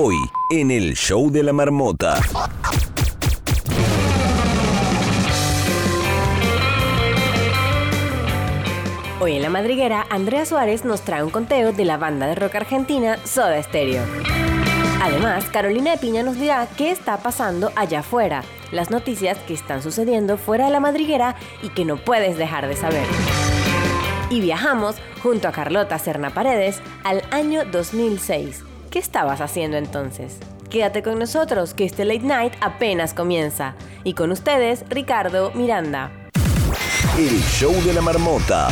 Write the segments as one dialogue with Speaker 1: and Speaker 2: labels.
Speaker 1: Hoy, en el show de la marmota.
Speaker 2: Hoy en la madriguera, Andrea Suárez nos trae un conteo de la banda de rock argentina Soda Stereo. Además, Carolina de Piña nos dirá qué está pasando allá afuera, las noticias que están sucediendo fuera de la madriguera y que no puedes dejar de saber. Y viajamos junto a Carlota Serna Paredes al año 2006. ¿Qué estabas haciendo entonces? Quédate con nosotros, que este late night apenas comienza. Y con ustedes, Ricardo Miranda.
Speaker 1: El show de la marmota.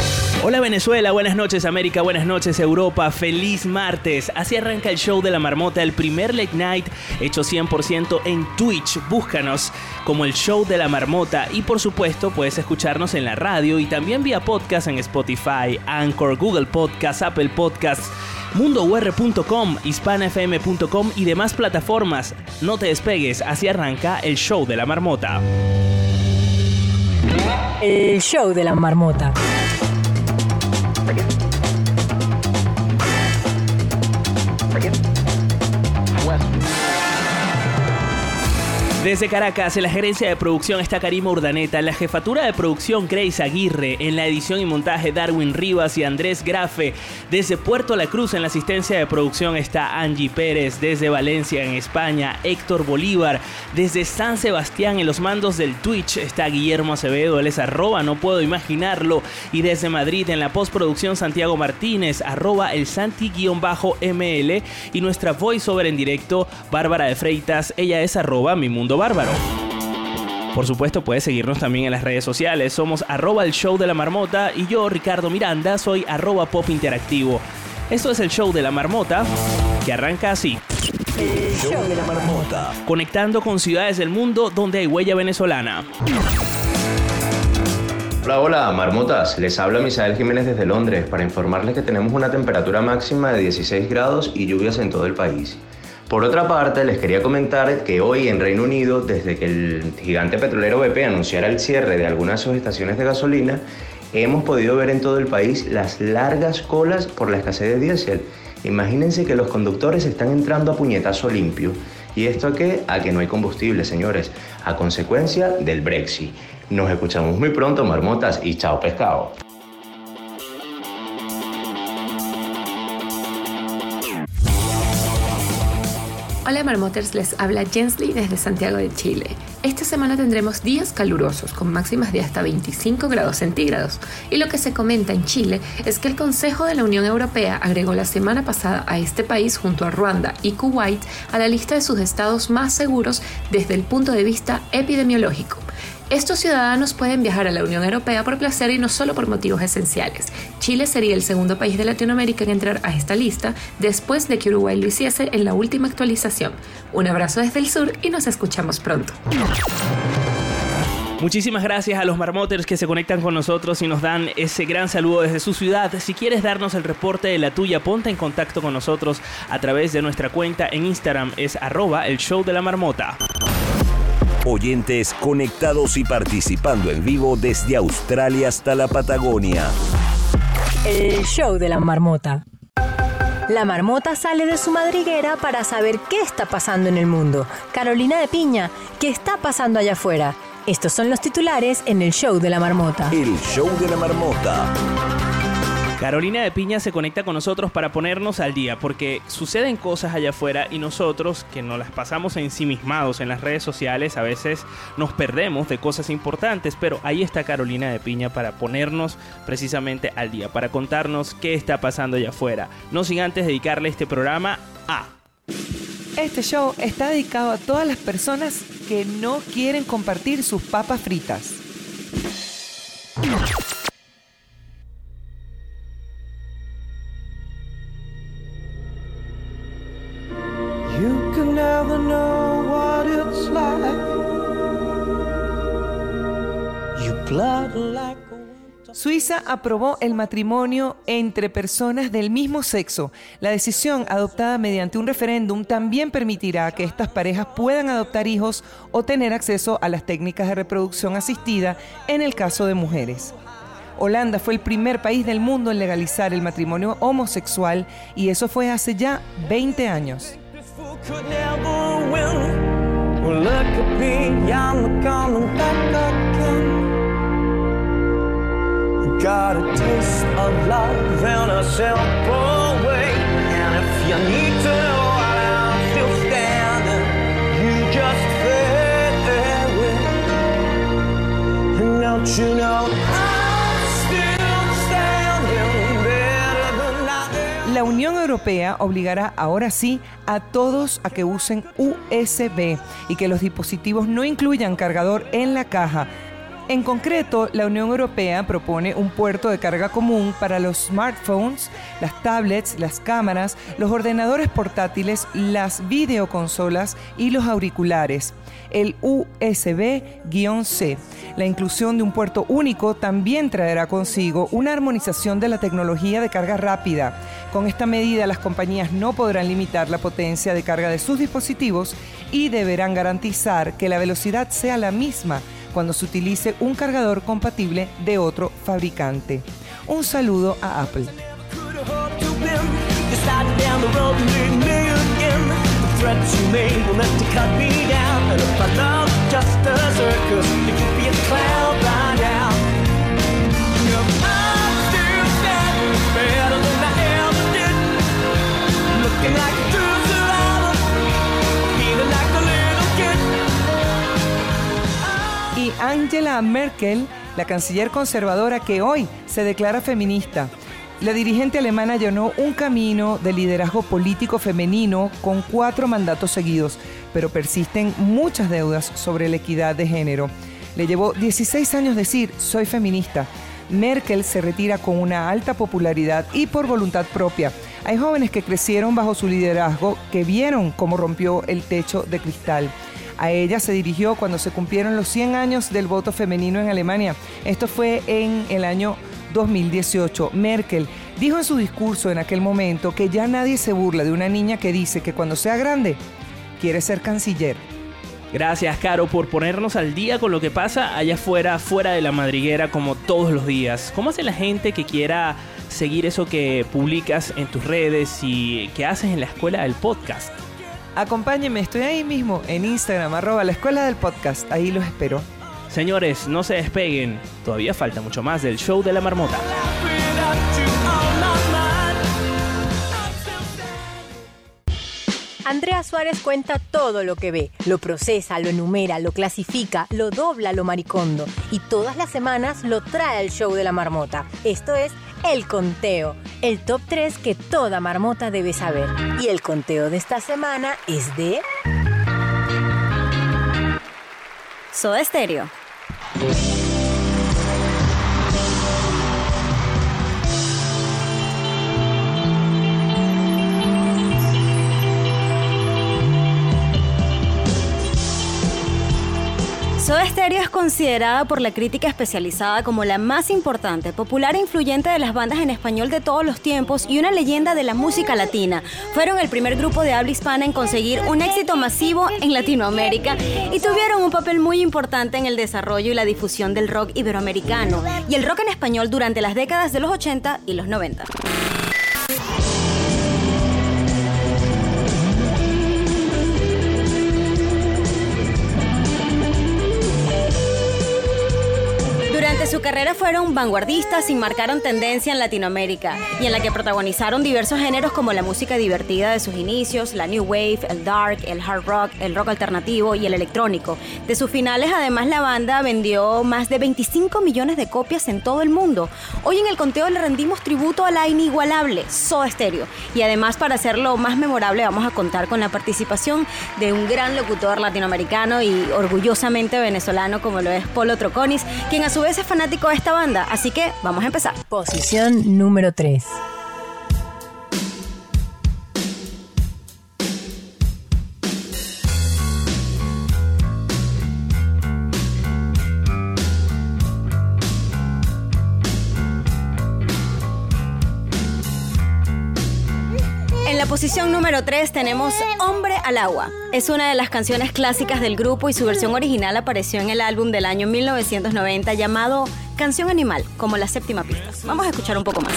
Speaker 3: Hola Venezuela, buenas noches América, buenas noches Europa, feliz martes. Así arranca el show de la marmota, el primer late night hecho 100% en Twitch. Búscanos como el show de la marmota y por supuesto puedes escucharnos en la radio y también vía podcast en Spotify, Anchor, Google Podcasts, Apple Podcasts mundour.com, hispanafm.com y demás plataformas. No te despegues, así arranca el show de la marmota.
Speaker 2: El show de la marmota. forget.
Speaker 3: Desde Caracas, en la gerencia de producción está Karima Urdaneta, en la jefatura de producción Grace Aguirre, en la edición y montaje Darwin Rivas y Andrés Grafe. Desde Puerto La Cruz, en la asistencia de producción está Angie Pérez, desde Valencia, en España, Héctor Bolívar, desde San Sebastián, en los mandos del Twitch está Guillermo Acevedo, él es arroba, no puedo imaginarlo, y desde Madrid, en la postproducción Santiago Martínez, arroba el Santi-ML, y nuestra voiceover en directo, Bárbara de Freitas, ella es arroba mi mundo bárbaro. Por supuesto, puedes seguirnos también en las redes sociales. Somos arroba el show de la marmota y yo, Ricardo Miranda, soy arroba pop interactivo. Esto es el show de la marmota que arranca así.
Speaker 1: El show de la marmota.
Speaker 3: Conectando con ciudades del mundo donde hay huella venezolana.
Speaker 4: Hola, hola, marmotas. Les habla Misael Jiménez desde Londres para informarles que tenemos una temperatura máxima de 16 grados y lluvias en todo el país. Por otra parte, les quería comentar que hoy en Reino Unido, desde que el gigante petrolero BP anunciara el cierre de algunas de sus estaciones de gasolina, hemos podido ver en todo el país las largas colas por la escasez de diésel. Imagínense que los conductores están entrando a puñetazo limpio. ¿Y esto a qué? A que no hay combustible, señores, a consecuencia del Brexit. Nos escuchamos muy pronto, marmotas, y chao pescado.
Speaker 5: Hola Marmoters, les habla Jensly desde Santiago de Chile. Esta semana tendremos días calurosos con máximas de hasta 25 grados centígrados y lo que se comenta en Chile es que el Consejo de la Unión Europea agregó la semana pasada a este país junto a Ruanda y Kuwait a la lista de sus estados más seguros desde el punto de vista epidemiológico. Estos ciudadanos pueden viajar a la Unión Europea por placer y no solo por motivos esenciales. Chile sería el segundo país de Latinoamérica en entrar a esta lista después de que Uruguay lo hiciese en la última actualización. Un abrazo desde el sur y nos escuchamos pronto.
Speaker 3: Muchísimas gracias a los marmoters que se conectan con nosotros y nos dan ese gran saludo desde su ciudad. Si quieres darnos el reporte de la tuya, ponte en contacto con nosotros a través de nuestra cuenta en Instagram, es arroba el show de la marmota.
Speaker 1: Oyentes conectados y participando en vivo desde Australia hasta la Patagonia.
Speaker 2: El show de la marmota. La marmota sale de su madriguera para saber qué está pasando en el mundo. Carolina de Piña, ¿qué está pasando allá afuera? Estos son los titulares en el show de la marmota.
Speaker 1: El show de la marmota.
Speaker 3: Carolina de Piña se conecta con nosotros para ponernos al día, porque suceden cosas allá afuera y nosotros, que nos las pasamos ensimismados en las redes sociales, a veces nos perdemos de cosas importantes, pero ahí está Carolina de Piña para ponernos precisamente al día, para contarnos qué está pasando allá afuera. No sin antes dedicarle este programa a...
Speaker 6: Este show está dedicado a todas las personas que no quieren compartir sus papas fritas. Suiza aprobó el matrimonio entre personas del mismo sexo. La decisión adoptada mediante un referéndum también permitirá que estas parejas puedan adoptar hijos o tener acceso a las técnicas de reproducción asistida en el caso de mujeres. Holanda fue el primer país del mundo en legalizar el matrimonio homosexual y eso fue hace ya 20 años.
Speaker 7: Got a taste of love in a simple way. And if you need to know while I'm still standing, you just fade with. And don't you know I'm still standing.
Speaker 6: La Unión Europea obligará ahora sí a todos a que usen USB y que los dispositivos no incluyan cargador en la caja. En concreto, la Unión Europea propone un puerto de carga común para los smartphones, las tablets, las cámaras, los ordenadores portátiles, las videoconsolas y los auriculares. El USB-C. La inclusión de un puerto único también traerá consigo una armonización de la tecnología de carga rápida. Con esta medida, las compañías no podrán limitar la potencia de carga de sus dispositivos y deberán garantizar que la velocidad sea la misma cuando se utilice un cargador compatible de otro fabricante. Un saludo a Apple. Angela Merkel, la canciller conservadora que hoy se declara feminista. La dirigente alemana allanó un camino de liderazgo político femenino con cuatro mandatos seguidos, pero persisten muchas deudas sobre la equidad de género. Le llevó 16 años decir, soy feminista. Merkel se retira con una alta popularidad y por voluntad propia. Hay jóvenes que crecieron bajo su liderazgo que vieron cómo rompió el techo de cristal. A ella se dirigió cuando se cumplieron los 100 años del voto femenino en Alemania. Esto fue en el año 2018. Merkel dijo en su discurso en aquel momento que ya nadie se burla de una niña que dice que cuando sea grande quiere ser canciller.
Speaker 3: Gracias, Caro, por ponernos al día con lo que pasa allá afuera, fuera de la madriguera, como todos los días. ¿Cómo hace la gente que quiera seguir eso que publicas en tus redes y que haces en la escuela del podcast?
Speaker 6: Acompáñenme, estoy ahí mismo en Instagram, arroba la escuela del podcast. Ahí los espero.
Speaker 3: Señores, no se despeguen. Todavía falta mucho más del show de la marmota.
Speaker 2: Andrea Suárez cuenta todo lo que ve, lo procesa, lo enumera, lo clasifica, lo dobla, lo maricondo y todas las semanas lo trae al show de la marmota. Esto es El Conteo, el top 3 que toda marmota debe saber. Y el conteo de esta semana es de... Soda Stereo.
Speaker 8: Soda Stereo es considerada por la crítica especializada como la más importante, popular e influyente de las bandas en español de todos los tiempos y una leyenda de la música latina. Fueron el primer grupo de habla hispana en conseguir un éxito masivo en Latinoamérica y tuvieron un papel muy importante en el desarrollo y la difusión del rock iberoamericano y el rock en español durante las décadas de los 80 y los 90. Carrera fueron vanguardistas y marcaron tendencia en Latinoamérica y en la que protagonizaron diversos géneros como la música divertida de sus inicios, la new wave, el dark, el hard rock, el rock alternativo y el electrónico. De sus finales además la banda vendió más de 25 millones de copias en todo el mundo. Hoy en el conteo le rendimos tributo a la inigualable Soda Stereo y además para hacerlo más memorable vamos a contar con la participación de un gran locutor latinoamericano y orgullosamente venezolano como lo es Polo Troconis, quien a su vez es fanático de esta banda, así que vamos a empezar.
Speaker 2: Posición número 3.
Speaker 8: En la posición número 3 tenemos Hombre al agua. Es una de las canciones clásicas del grupo y su versión original apareció en el álbum del año 1990 llamado Canción Animal, como la séptima pista. Vamos a escuchar un poco más.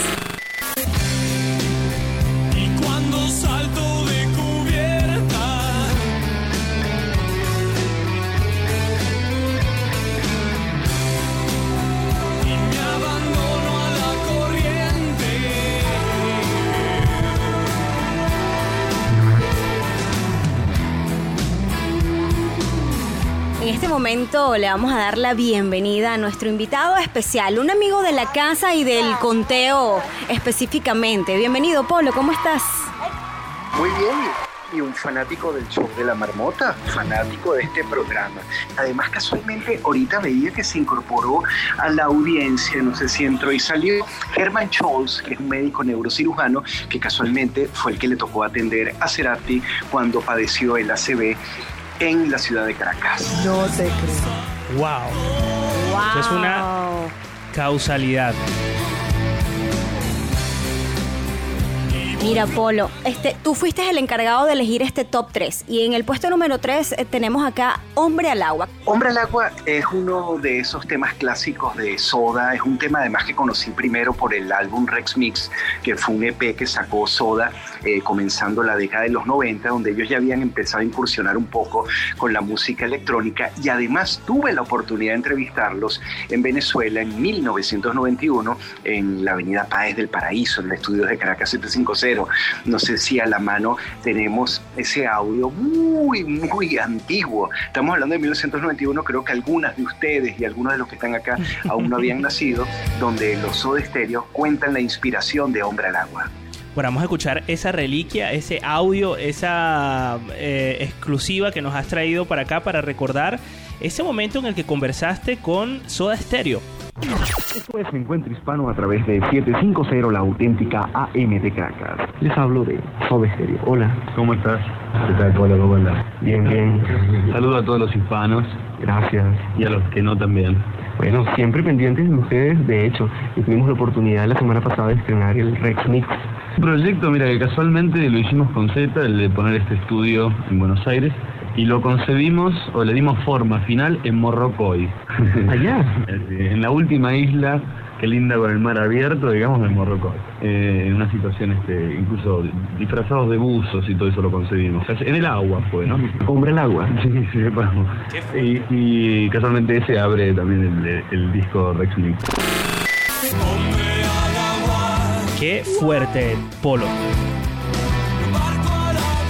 Speaker 8: Momento le vamos a dar la bienvenida a nuestro invitado especial, un amigo de la casa y del conteo específicamente. Bienvenido, Polo, ¿cómo estás?
Speaker 9: Muy bien, y un fanático del show de la marmota, fanático de este programa. Además, casualmente, ahorita veía que se incorporó a la audiencia, no sé si entró y salió, Herman Scholz, que es un médico neurocirujano, que casualmente fue el que le tocó atender a Cerati cuando padeció el ACV en la ciudad de Caracas.
Speaker 6: No te creo.
Speaker 3: ¡Wow! Esto es una causalidad.
Speaker 8: Mira, Polo, este, tú fuiste el encargado de elegir este top 3 y en el puesto número 3 eh, tenemos acá Hombre al Agua.
Speaker 9: Hombre al agua es uno de esos temas clásicos de Soda, es un tema además que conocí primero por el álbum Rex Mix, que fue un EP que sacó Soda eh, comenzando la década de los 90, donde ellos ya habían empezado a incursionar un poco con la música electrónica y además tuve la oportunidad de entrevistarlos en Venezuela en 1991 en la avenida Páez del Paraíso, en el estudio de Caracas 750. No sé si a la mano tenemos ese audio muy, muy antiguo. Estamos hablando de 1991, creo que algunas de ustedes y algunos de los que están acá aún no habían nacido, donde los Soda Stereo cuentan la inspiración de Hombre al Agua.
Speaker 3: Bueno, vamos a escuchar esa reliquia, ese audio, esa eh, exclusiva que nos has traído para acá para recordar ese momento en el que conversaste con Soda Stereo.
Speaker 10: Esto es Encuentro Hispano a través de 750 La Auténtica AM de Caracas. Les hablo de Sobe. Hola.
Speaker 11: ¿Cómo estás? ¿Qué tal, Polo? ¿Cómo andás?
Speaker 10: Bien, bien.
Speaker 11: Saludo a todos los hispanos
Speaker 10: Gracias.
Speaker 11: y a los que no también.
Speaker 10: Bueno, siempre pendientes de ustedes. De hecho, tuvimos la oportunidad la semana pasada de estrenar el Rex Mix.
Speaker 11: Un proyecto, mira, que casualmente lo hicimos con Z, el de poner este estudio en Buenos Aires, y lo concebimos o le dimos forma final en Morrocoy.
Speaker 10: Allá.
Speaker 11: en la última isla, que linda con el mar abierto, digamos, en Morrocoy. Eh, en una situación, este, incluso disfrazados de buzos y todo eso lo concebimos. En el agua fue, ¿no?
Speaker 10: Hombre al agua.
Speaker 11: Sí, sí, vamos. Y, y casualmente ese abre también el, el disco Rex Mix.
Speaker 3: Qué fuerte, Polo.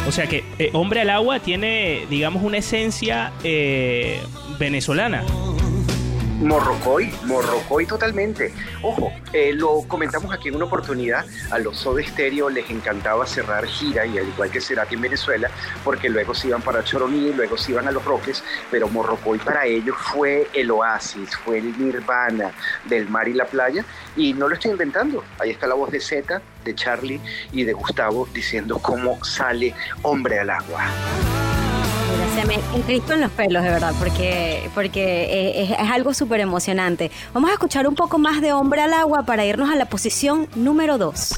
Speaker 3: O sea que eh, Hombre al Agua tiene, digamos, una esencia eh, venezolana.
Speaker 9: Morrocoy, Morrocoy totalmente. Ojo, eh, lo comentamos aquí en una oportunidad, a los Soda Stereo les encantaba cerrar gira y al igual que Cerati en Venezuela, porque luego se iban para Choroní, luego se iban a Los Roques, pero Morrocoy para ellos fue el oasis, fue el nirvana del mar y la playa y no lo estoy inventando. Ahí está la voz de Zeta, de Charlie y de Gustavo diciendo cómo sale hombre al agua.
Speaker 8: Se me encrisplan los pelos, de verdad, porque, porque eh, es, es algo súper emocionante. Vamos a escuchar un poco más de Hombre al Agua para irnos a la posición número 2.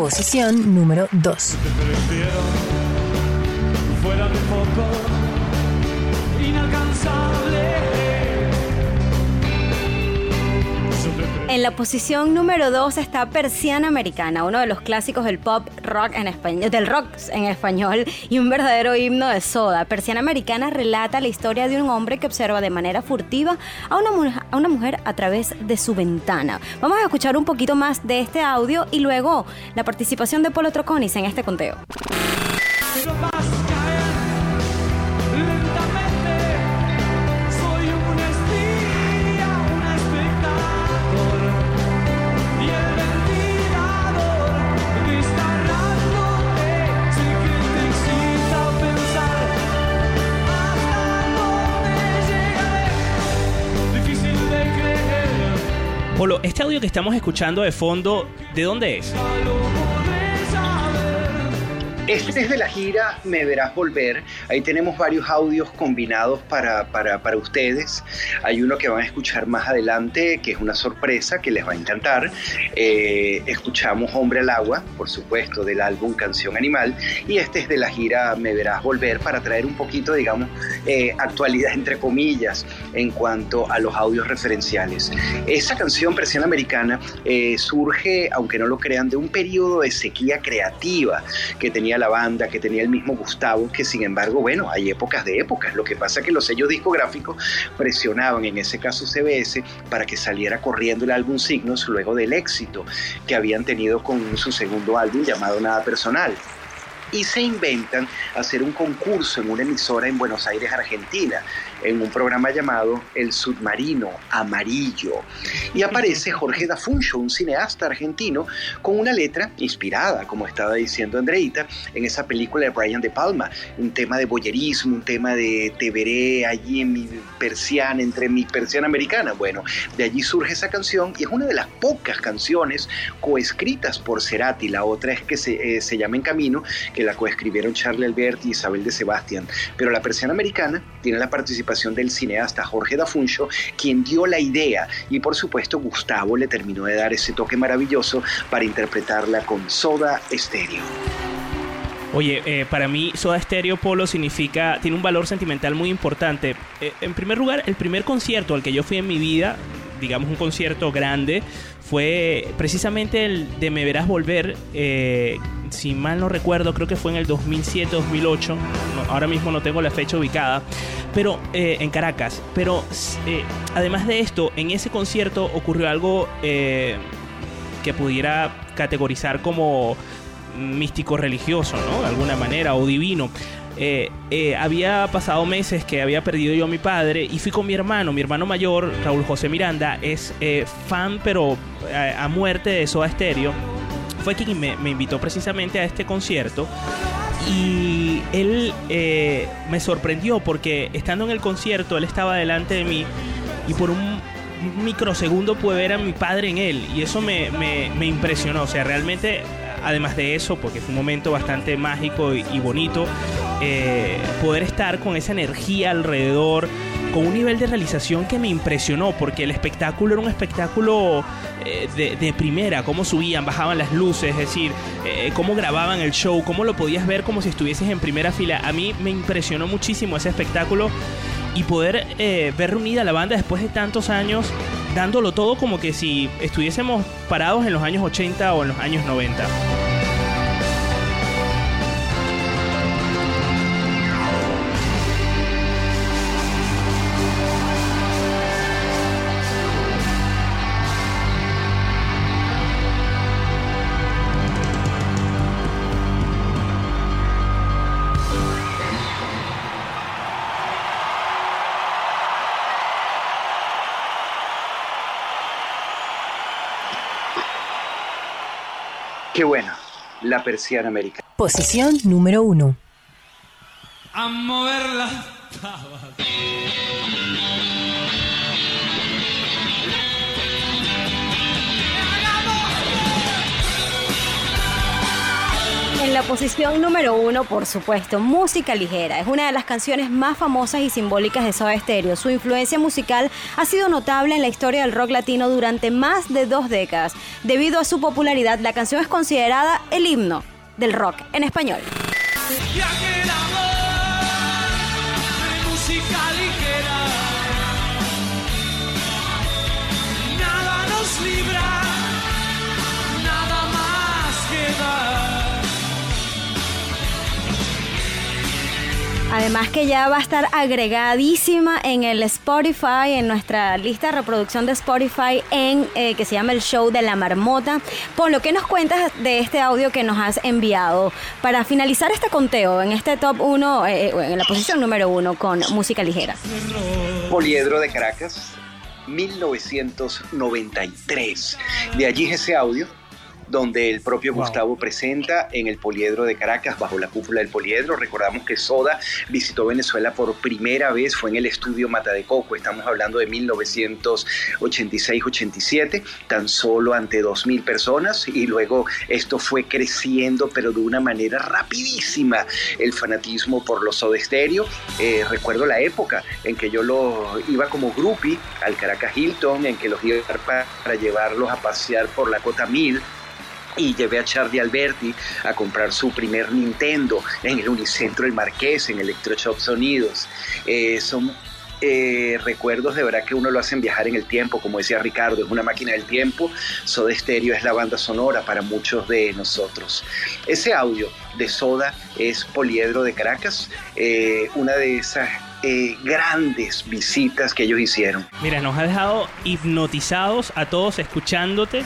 Speaker 2: Posición número 2.
Speaker 7: Fuera de foco, inalcanzable.
Speaker 8: En la posición número 2 está Persiana Americana, uno de los clásicos del pop rock en español, del rock en español y un verdadero himno de soda. Persiana Americana relata la historia de un hombre que observa de manera furtiva a una, a una mujer a través de su ventana. Vamos a escuchar un poquito más de este audio y luego la participación de Polo Troconis en este conteo.
Speaker 3: Este audio que estamos escuchando de fondo, ¿de dónde es?
Speaker 9: Este es de la gira Me Verás Volver. Ahí tenemos varios audios combinados para, para, para, ustedes. Hay uno que van a escuchar más adelante, que es una sorpresa que les va a encantar. Eh, escuchamos Hombre al Agua, por supuesto, del álbum Canción Animal. Y este es de la gira Me Verás Volver para traer un poquito, digamos, eh, actualidad entre comillas en cuanto a los audios referenciales. Esa canción, Presión Americana, eh, surge, aunque no lo crean, de un periodo de sequía creativa que tenía la banda, que tenía el mismo Gustavo, que sin embargo, bueno, hay épocas de épocas. Lo que pasa es que los sellos discográficos presionaban, en ese caso CBS, para que saliera corriendo el álbum Signos luego del éxito que habían tenido con su segundo álbum llamado Nada Personal y se inventan hacer un concurso en una emisora en Buenos Aires, Argentina, en un programa llamado El Submarino Amarillo. Y aparece Jorge Dafuncho, un cineasta argentino, con una letra inspirada, como estaba diciendo Andreita, en esa película de Brian De Palma, un tema de boyerismo, un tema de te veré allí en mi persiana, entre mi persiana americana. Bueno, de allí surge esa canción y es una de las pocas canciones coescritas por Cerati. La otra es que se, eh, se llama En Camino, que la coescribieron Charlie Alberti y Isabel de Sebastián. Pero la persiana americana tiene la participación del cineasta Jorge Dafuncho, quien dio la idea y por supuesto Gustavo le terminó de dar ese toque maravilloso para interpretarla con Soda Stereo.
Speaker 3: Oye, eh, para mí Soda Stereo Polo significa, tiene un valor sentimental muy importante. Eh, en primer lugar, el primer concierto al que yo fui en mi vida, digamos un concierto grande, fue precisamente el de Me Verás Volver, eh, si mal no recuerdo, creo que fue en el 2007-2008, ahora mismo no tengo la fecha ubicada, pero eh, en Caracas. Pero eh, además de esto, en ese concierto ocurrió algo eh, que pudiera categorizar como místico religioso, ¿no? De alguna manera, o divino. Había pasado meses que había perdido yo a mi padre y fui con mi hermano, mi hermano mayor, Raúl José Miranda, es fan pero a muerte de Soda Stereo fue quien me, invitó precisamente a este concierto. Y él eh, me sorprendió porque estando en el concierto, él estaba delante de mí y por un microsegundo pude ver a mi padre en él. Y eso me, impresionó. O sea, realmente, además de eso, porque fue un momento bastante mágico y, y bonito, eh, poder estar con esa energía alrededor con un nivel de realización que me impresionó, porque el espectáculo era un espectáculo eh, de, de, primera, cómo subían, bajaban las luces, es decir, eh, cómo grababan el show, cómo lo podías ver como si estuvieses en primera fila. A mí me impresionó muchísimo ese espectáculo y poder eh, ver reunida la banda después de tantos años, dándolo todo como que si estuviésemos parados en los años 80 o en los años 90.
Speaker 9: Qué bueno, la persiana americana.
Speaker 2: Posición número uno.
Speaker 7: A mover las tabas.
Speaker 8: En la posición número uno, por supuesto, Música Ligera. Es una de las canciones más famosas y simbólicas de Soda Stereo. Su influencia musical ha sido notable en la historia del rock latino durante más de dos décadas. Debido a su popularidad, la canción es considerada el himno del rock en español. Además que ya va a estar agregadísima en el Spotify, en nuestra lista de reproducción de Spotify, en eh, que se llama el show de la marmota. Por lo que nos cuentas de este audio que nos has enviado para finalizar este conteo en este top 1, eh, en la posición número 1 con música ligera.
Speaker 9: Poliedro de Caracas, 1993. De allí es ese audio donde el propio Gustavo presenta en el Poliedro de Caracas, bajo la cúpula del Poliedro. Recordamos que Soda visitó Venezuela por primera vez, fue en el estudio Mata de Coco, estamos hablando de 1986-87, tan solo ante 2.000 personas y luego esto fue creciendo, pero de una manera rapidísima, el fanatismo por los Soda Stereo. Eh, recuerdo la época en que yo lo iba como groupie al Caracas Hilton, en que los iba para, para llevarlos a pasear por la Cota 1000 y llevé a Charlie Alberti a comprar su primer Nintendo en el Unicentro del Marqués, en Electroshop Sonidos. Eh, son eh, recuerdos de verdad que uno lo hacen viajar en el tiempo, como decía Ricardo, es una máquina del tiempo. Soda Stereo es la banda sonora para muchos de nosotros. Ese audio de Soda es Poliedro de Caracas, eh, una de esas grandes visitas que ellos hicieron.
Speaker 3: Mira, nos ha dejado hipnotizados a todos escuchándote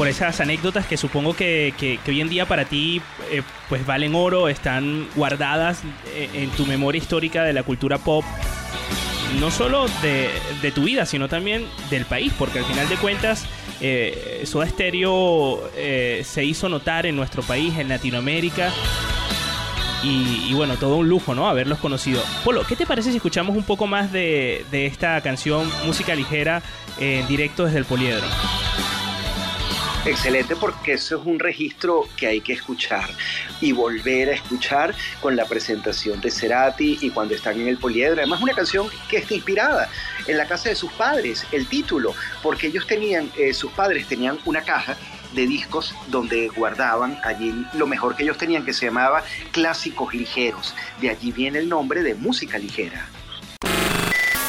Speaker 3: por esas anécdotas que supongo que, hoy en día para ti eh, pues valen oro, están guardadas eh, en tu memoria histórica de la cultura pop, no solo de, tu vida, sino también del país, porque al final de cuentas eh, Soda Stereo eh, se hizo notar en nuestro país, en Latinoamérica. Y, y bueno, todo un lujo, ¿no? Haberlos conocido. Polo, ¿qué te parece si escuchamos un poco más de, de esta canción, música ligera, en directo desde el Poliedro?
Speaker 9: Excelente porque eso es un registro que hay que escuchar y volver a escuchar con la presentación de Cerati y cuando están en el Poliedro. Además una canción que está inspirada en la casa de sus padres, el título, porque ellos tenían, eh, sus padres tenían una caja de discos donde guardaban allí lo mejor que ellos tenían que se llamaba Clásicos Ligeros. De allí viene el nombre de música ligera.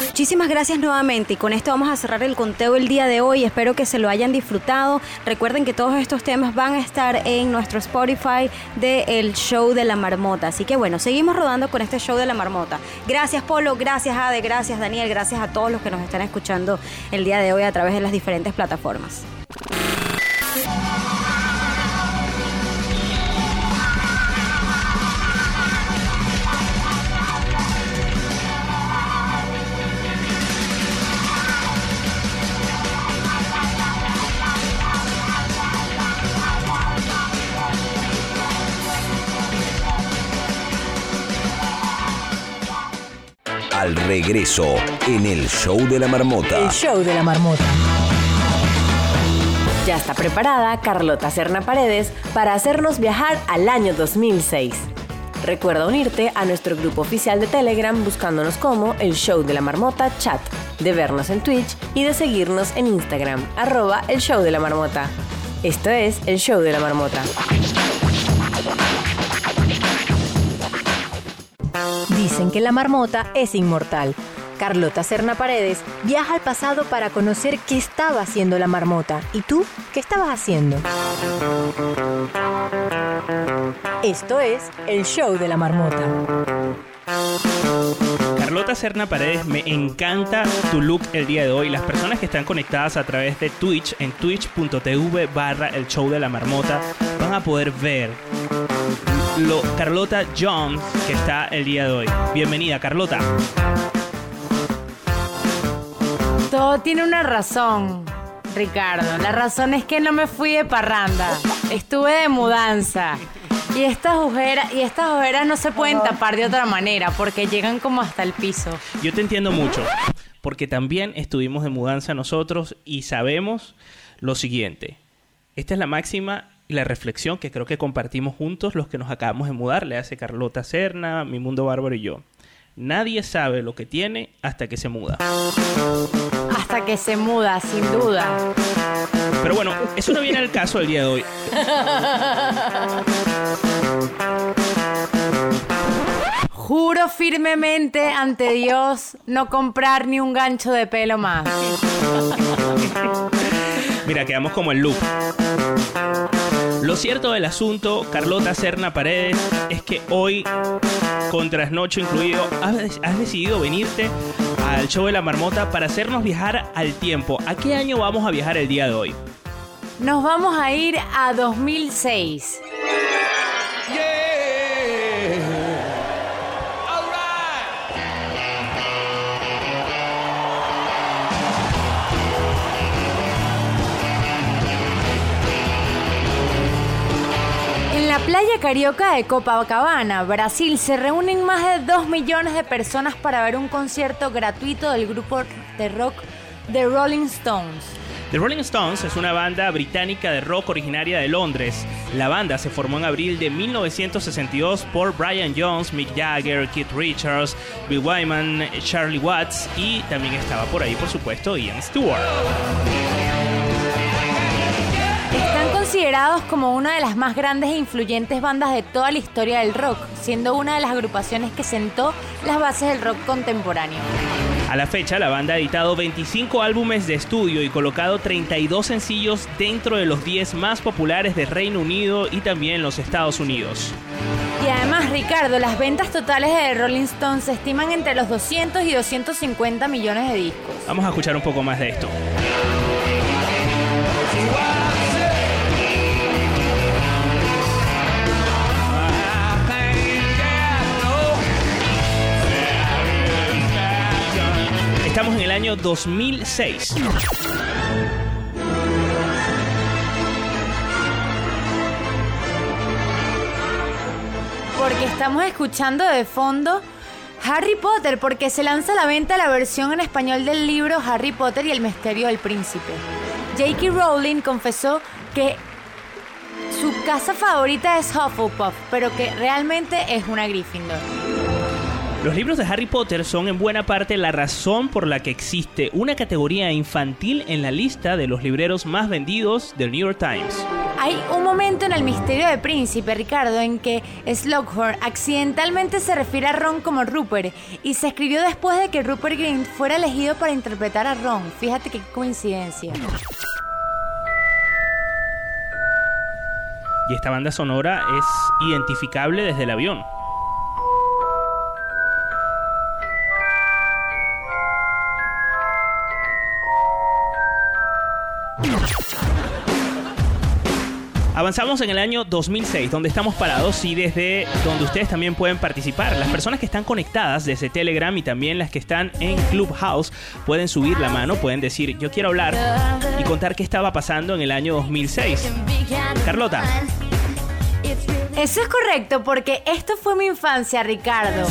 Speaker 8: Muchísimas gracias nuevamente y con esto vamos a cerrar el conteo el día de hoy. Espero que se lo hayan disfrutado. Recuerden que todos estos temas van a estar en nuestro Spotify del show de la marmota. Así que bueno, seguimos rodando con este show de la marmota. Gracias Polo, gracias Ade, gracias Daniel, gracias a todos los que nos están escuchando el día de hoy a través de las diferentes plataformas.
Speaker 1: Regreso, en el show de la marmota.
Speaker 2: El show de la marmota. Ya está preparada Carlota Serna Paredes para hacernos viajar al año 2006. Recuerda unirte a nuestro grupo oficial de Telegram buscándonos como el show de la marmota chat, de vernos en Twitch y de seguirnos en Instagram, arroba el show de la marmota. Esto es el show de la marmota. Dicen que la marmota es inmortal. Carlota Serna Paredes viaja al pasado para conocer qué estaba haciendo la marmota. ¿Y tú qué estabas haciendo? Esto es el show de la marmota.
Speaker 3: Carlota Serna Paredes, me encanta tu look el día de hoy. Las personas que están conectadas a través de Twitch, en twitch.tv barra el show de la marmota, van a poder ver lo Carlota Jones que está el día de hoy. Bienvenida, Carlota.
Speaker 12: Todo tiene una razón, Ricardo. La razón es que no me fui de parranda. Estuve de mudanza. Y estas ojeras, y estas ojeras no se pueden tapar de otra manera porque llegan como hasta el piso.
Speaker 3: Yo te entiendo mucho, porque también estuvimos de mudanza nosotros y sabemos lo siguiente. Esta es la máxima y la reflexión que creo que compartimos juntos los que nos acabamos de mudar. Le hace Carlota Serna, Mi Mundo Bárbaro y yo. Nadie sabe lo que tiene hasta que se muda.
Speaker 12: Hasta que se muda, sin duda.
Speaker 3: Pero bueno, eso no viene al caso del día de hoy.
Speaker 12: Juro firmemente ante Dios no comprar ni un gancho de pelo más.
Speaker 3: Mira, quedamos como el loop. Lo cierto del asunto, Carlota Serna Paredes, es que hoy, con trasnocho incluido, has, has decidido venirte al show de la marmota para hacernos viajar al tiempo. ¿A qué año vamos a viajar el día de hoy?
Speaker 12: Nos vamos a ir a 2006. Playa carioca de Copacabana, Brasil, se reúnen más de 2 millones de personas para ver un concierto gratuito del grupo de rock The Rolling Stones.
Speaker 3: The Rolling Stones es una banda británica de rock originaria de Londres. La banda se formó en abril de 1962 por Brian Jones, Mick Jagger, Keith Richards, Bill Wyman, Charlie Watts y también estaba por ahí, por supuesto, Ian Stewart.
Speaker 12: Considerados como una de las más grandes e influyentes bandas de toda la historia del rock, siendo una de las agrupaciones que sentó las bases del rock contemporáneo.
Speaker 3: A la fecha, la banda ha editado 25 álbumes de estudio y colocado 32 sencillos dentro de los 10 más populares de Reino Unido y también los Estados Unidos.
Speaker 12: Y además, Ricardo, las ventas totales de Rolling Stones se estiman entre los 200 y 250 millones de discos.
Speaker 3: Vamos a escuchar un poco más de esto. Estamos en el año 2006.
Speaker 12: Porque estamos escuchando de fondo Harry Potter, porque se lanza a la venta la versión en español del libro Harry Potter y el misterio del príncipe. J.K. Rowling confesó que su casa favorita es Hufflepuff, pero que realmente es una Gryffindor.
Speaker 3: Los libros de Harry Potter son en buena parte la razón por la que existe una categoría infantil en la lista de los libreros más vendidos del New York Times.
Speaker 12: Hay un momento en el misterio del príncipe, Ricardo, en que Slughorn accidentalmente se refiere a Ron como Rupert y se escribió después de que Rupert Grint fuera elegido para interpretar a Ron. Fíjate qué coincidencia.
Speaker 3: Y esta banda sonora es identificable desde el avión. Avanzamos en el año 2006, donde estamos parados y desde donde ustedes también pueden participar. Las personas que están conectadas desde Telegram y también las que están en Clubhouse pueden subir la mano, pueden decir yo quiero hablar y contar qué estaba pasando en el año 2006. Carlota.
Speaker 12: Eso es correcto porque esto fue mi infancia, Ricardo.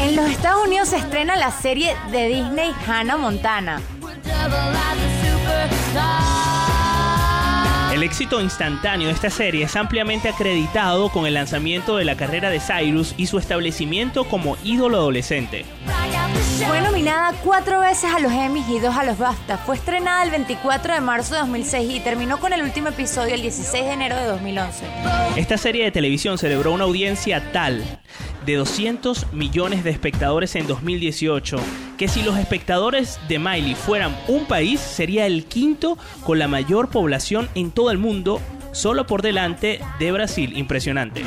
Speaker 12: En los Estados Unidos se estrena la serie de Disney Hannah Montana.
Speaker 3: El éxito instantáneo de esta serie es ampliamente acreditado con el lanzamiento de la carrera de Cyrus y su establecimiento como ídolo adolescente.
Speaker 12: Fue nominada cuatro veces a los Emmys y dos a los BAFTA. Fue estrenada el 24 de marzo de 2006 y terminó con el último episodio el 16 de enero de 2011.
Speaker 3: Esta serie de televisión celebró una audiencia tal de 200 millones de espectadores en 2018, que si los espectadores de Miley fueran un país, sería el quinto con la mayor población en todo el mundo, solo por delante de Brasil. Impresionante.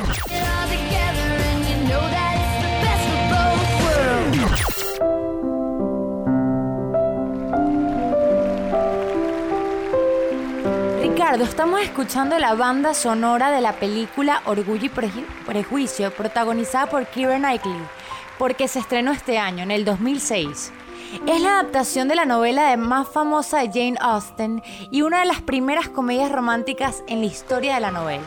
Speaker 12: Estamos escuchando la banda sonora de la película Orgullo y Preju- Prejuicio, protagonizada por Keira Knightley, porque se estrenó este año, en el 2006. Es la adaptación de la novela de más famosa de Jane Austen y una de las primeras comedias románticas en la historia de la novela.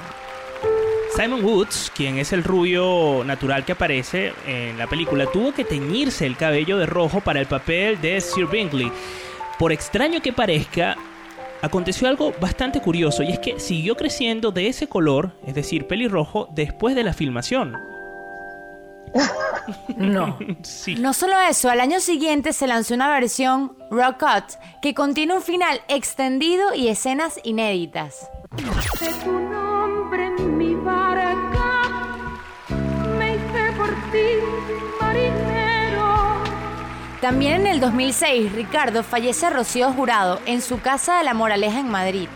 Speaker 3: Simon Woods, quien es el rubio natural que aparece en la película, tuvo que teñirse el cabello de rojo para el papel de Sir Bingley. Por extraño que parezca, aconteció algo bastante curioso y es que siguió creciendo de ese color, es decir, pelirrojo, después de la filmación.
Speaker 12: No.
Speaker 3: Sí.
Speaker 12: No solo eso, al año siguiente se lanzó una versión Rock Cut que contiene un final extendido y escenas inéditas.
Speaker 13: De tu nombre en mi barca,
Speaker 12: También en el 2006, Ricardo fallece Rocío Jurado en su casa de La Moraleja en Madrid.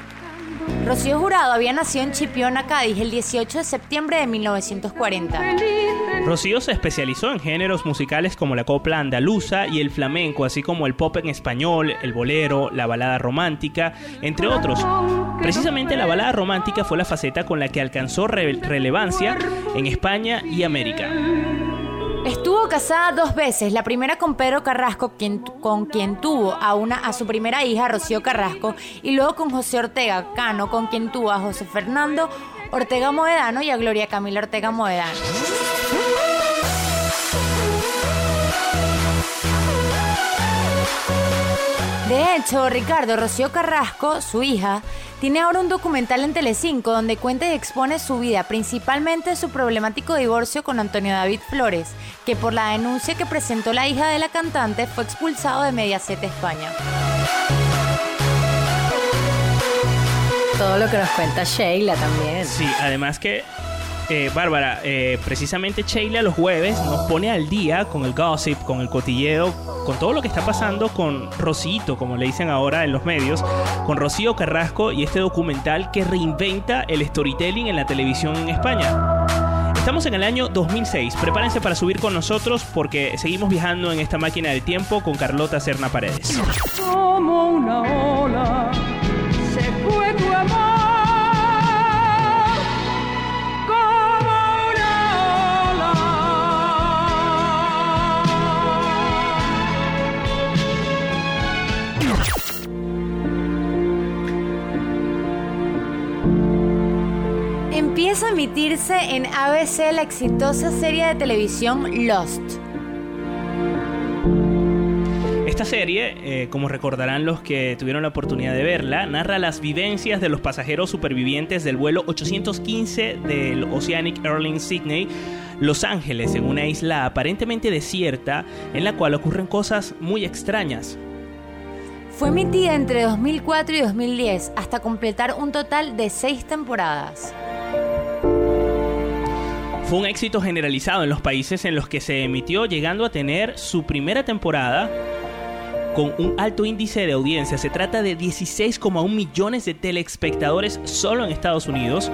Speaker 12: Rocío Jurado había nacido en Chipiona, Cádiz, el 18 de septiembre de 1940.
Speaker 3: Rocío se especializó en géneros musicales como la copla andaluza y el flamenco, así como el pop en español, el bolero, la balada romántica, entre otros. Precisamente la balada romántica fue la faceta con la que alcanzó re- relevancia en España y América.
Speaker 12: Estuvo casada dos veces, la primera con Pedro Carrasco, con quien tuvo a, una, a su primera hija, Rocío Carrasco, y luego con José Ortega Cano, con quien tuvo a José Fernando Ortega Moedano y a Gloria Camila Ortega Moedano. De hecho, Ricardo Rocío Carrasco, su hija, tiene ahora un documental en Telecinco donde cuenta y expone su vida, principalmente su problemático divorcio con Antonio David Flores, que por la denuncia que presentó la hija de la cantante fue expulsado de Mediaset España.
Speaker 2: Todo lo que nos cuenta Sheila también.
Speaker 3: Sí, además que, eh, Bárbara, eh, precisamente Sheila los jueves nos pone al día con el gossip, con el cotilleo, con todo lo que está pasando con Rosito, como le dicen ahora en los medios, con Rocío Carrasco y este documental que reinventa el storytelling en la televisión en España. Estamos en el año 2006. Prepárense para subir con nosotros porque seguimos viajando en esta máquina del tiempo con Carlota Serna Paredes.
Speaker 12: Empieza a emitirse en ABC la exitosa serie de televisión Lost.
Speaker 3: Esta serie, eh, como recordarán los que tuvieron la oportunidad de verla, narra las vivencias de los pasajeros supervivientes del vuelo 815 del Oceanic Airlines Sydney, Los Ángeles, en una isla aparentemente desierta en la cual ocurren cosas muy extrañas.
Speaker 12: Fue emitida entre 2004 y 2010 hasta completar un total de seis temporadas.
Speaker 3: Fue un éxito generalizado en los países en los que se emitió, llegando a tener su primera temporada con un alto índice de audiencia. Se trata de 16,1 millones de telespectadores solo en Estados Unidos,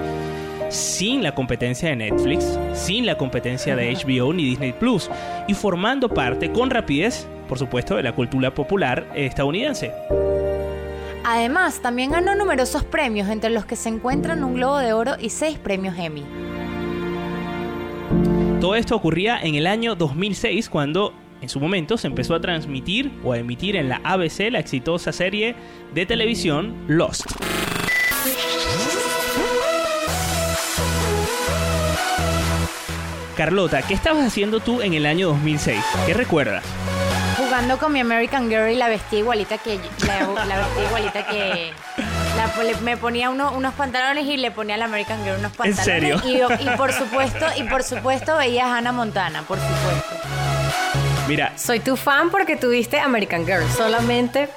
Speaker 3: sin la competencia de Netflix, sin la competencia de HBO ni Disney Plus, y formando parte con rapidez, por supuesto, de la cultura popular estadounidense.
Speaker 12: Además, también ganó numerosos premios, entre los que se encuentran un Globo de Oro y seis premios Emmy.
Speaker 3: Todo esto ocurría en el año 2006 cuando en su momento se empezó a transmitir o a emitir en la ABC la exitosa serie de televisión Lost. Carlota, ¿qué estabas haciendo tú en el año 2006? ¿Qué recuerdas?
Speaker 12: Jugando con mi American Girl y la vestía igualita que la, la vestía igualita que la- le- me ponía uno- unos pantalones y le ponía a la American Girl unos
Speaker 3: ¿En
Speaker 12: pantalones
Speaker 3: serio?
Speaker 12: Y, y por supuesto y por supuesto veía a Hannah Montana por supuesto
Speaker 3: Mira,
Speaker 2: Soy tu fan porque tuviste American Girl. Solamente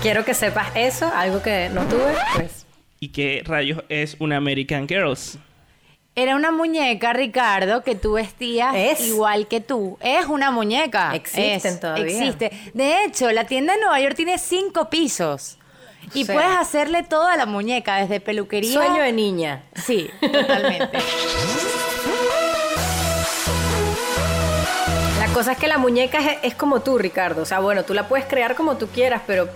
Speaker 2: quiero que sepas eso, algo que no tuve, pues.
Speaker 3: ¿y qué rayos es una American Girls?
Speaker 12: era una muñeca Ricardo que tú vestías
Speaker 2: Es.
Speaker 12: igual que tú es una muñeca
Speaker 2: Existen
Speaker 12: Es,
Speaker 2: todavía.
Speaker 12: existe de hecho la tienda en Nueva York tiene cinco pisos y
Speaker 2: O sea,
Speaker 12: puedes hacerle todo a la muñeca desde peluquería
Speaker 2: Sueño de niña.
Speaker 12: sí totalmente
Speaker 2: La cosa es que la muñeca es, es como tú, Ricardo. O sea, bueno, tú la puedes crear como tú quieras, pero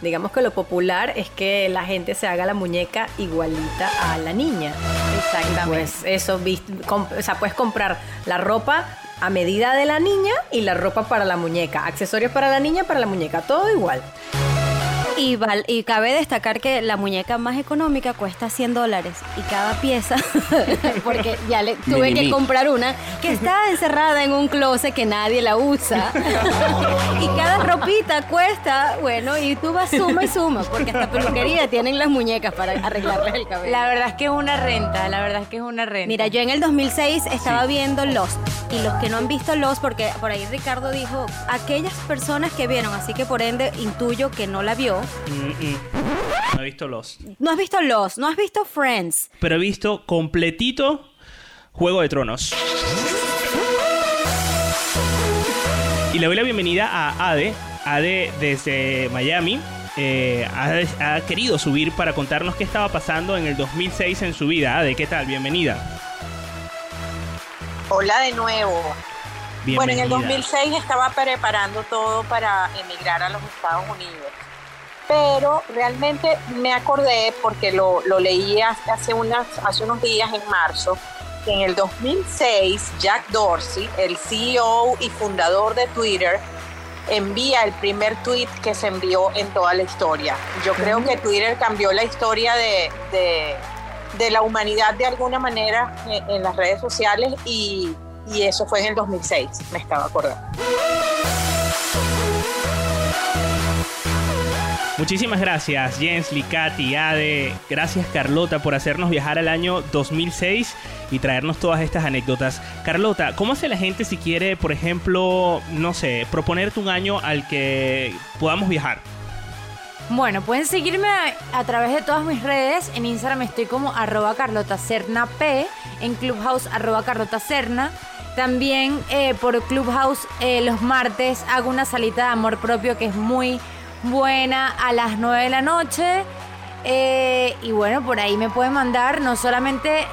Speaker 2: digamos que lo popular es que la gente se haga la muñeca igualita a la niña.
Speaker 12: Exactamente.
Speaker 2: Pues eso, o sea, puedes comprar la ropa a medida de la niña y la ropa para la muñeca. Accesorios para la niña, para la muñeca, todo igual.
Speaker 8: Y, val- y cabe destacar que la muñeca más económica cuesta 100 dólares y cada pieza, porque ya le tuve
Speaker 4: Mini
Speaker 8: que
Speaker 4: mí.
Speaker 8: comprar una que está encerrada en un closet que nadie la usa. y cada ropita cuesta, bueno, y tú vas suma y suma, porque hasta peluquería tienen las muñecas para arreglarles el cabello.
Speaker 12: La verdad es que es una renta, la verdad es que es una renta.
Speaker 8: Mira, yo en el 2006 estaba viendo Lost y los que no han visto Lost, porque por ahí Ricardo dijo aquellas personas que vieron, así que por ende intuyo que no la vio.
Speaker 3: Mm, mm. No he visto los.
Speaker 8: No has visto Lost, no has visto Friends.
Speaker 3: Pero he visto completito Juego de Tronos. Y le doy la bienvenida a Ade. Ade desde Miami. eh, ha, ha querido subir para contarnos qué estaba pasando en el 2006 en su vida. Ade, ¿qué tal? Bienvenida.
Speaker 14: Hola de nuevo. Bueno, en el
Speaker 3: Bienvenida.
Speaker 14: 2006 estaba preparando todo para emigrar a los Estados Unidos. Pero realmente me acordé, porque lo, lo leí hace, hace unas, hace unos días, en marzo, que en el 2006 Jack Dorsey, el CEO y fundador de Twitter, envía el primer tweet que se envió en toda la historia. Yo creo que Twitter cambió la historia de, de- de la humanidad de alguna manera en, las redes sociales y, y eso fue en el 2006, me estaba acordando.
Speaker 3: Muchísimas gracias, Jensly, Katy, Ade. Gracias, Carlota, por hacernos viajar al año 2006 y traernos todas estas anécdotas. Carlota, ¿cómo hace la gente si quiere, por ejemplo, no sé, proponerte un año al que podamos viajar?
Speaker 12: Bueno, pueden seguirme a, través de todas mis redes. En Instagram estoy como arroba carlotacerna p, en Clubhouse arroba carlotacerna. También eh, por Clubhouse eh, los martes hago una salita de amor propio que es muy buena a las 9 de la noche. Eh, y bueno, por ahí me pueden mandar no solamente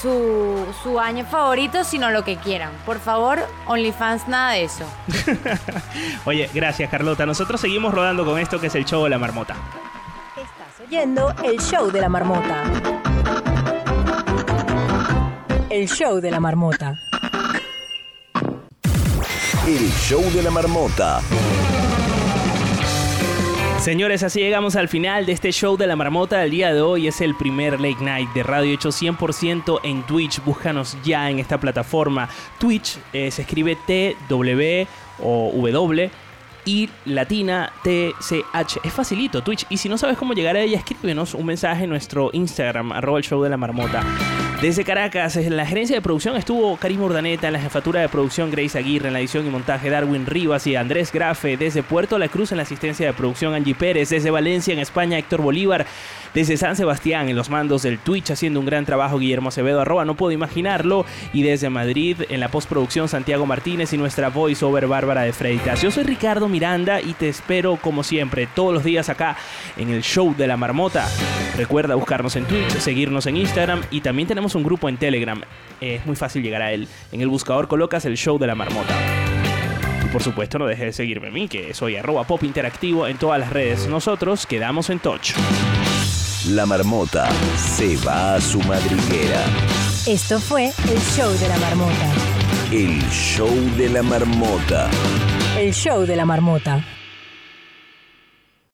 Speaker 12: su, su año favorito, sino lo que quieran. Por favor, OnlyFans, nada de eso.
Speaker 3: Oye, gracias, Carlota. Nosotros seguimos rodando con esto que es el show de la marmota.
Speaker 2: oyendo el show de la marmota. El show de la marmota.
Speaker 1: El show de la marmota.
Speaker 3: Señores, así llegamos al final de este show de la marmota del día de hoy. Es el primer late night de radio hecho 100% en Twitch. Búscanos ya en esta plataforma. Twitch eh, se escribe T, W o W y latina TCH. Es facilito, Twitch. Y si no sabes cómo llegar a ella, escríbenos un mensaje en nuestro Instagram, arroba el show de la marmota. Desde Caracas, en la gerencia de producción estuvo Karim Urdaneta, en la jefatura de producción Grace Aguirre, en la edición y montaje Darwin Rivas y Andrés Grafe, desde Puerto La Cruz en la asistencia de producción Angie Pérez, desde Valencia en España Héctor Bolívar, desde San Sebastián en los mandos del Twitch haciendo un gran trabajo Guillermo Acevedo, arroba no puedo imaginarlo, y desde Madrid en la postproducción Santiago Martínez y nuestra voiceover Bárbara de Freitas. Yo soy Ricardo Miranda y te espero como siempre todos los días acá en el show de la marmota. Recuerda buscarnos en Twitch, seguirnos en Instagram y también tenemos un grupo en Telegram. Es muy fácil llegar a él. En el buscador colocas el show de la marmota. Y por supuesto no dejes de seguirme a mí, que soy arroba pop en todas las redes. Nosotros quedamos en touch.
Speaker 1: La marmota se va a su madriguera.
Speaker 2: Esto fue el show de la marmota.
Speaker 1: El show de la marmota.
Speaker 2: El show de la marmota.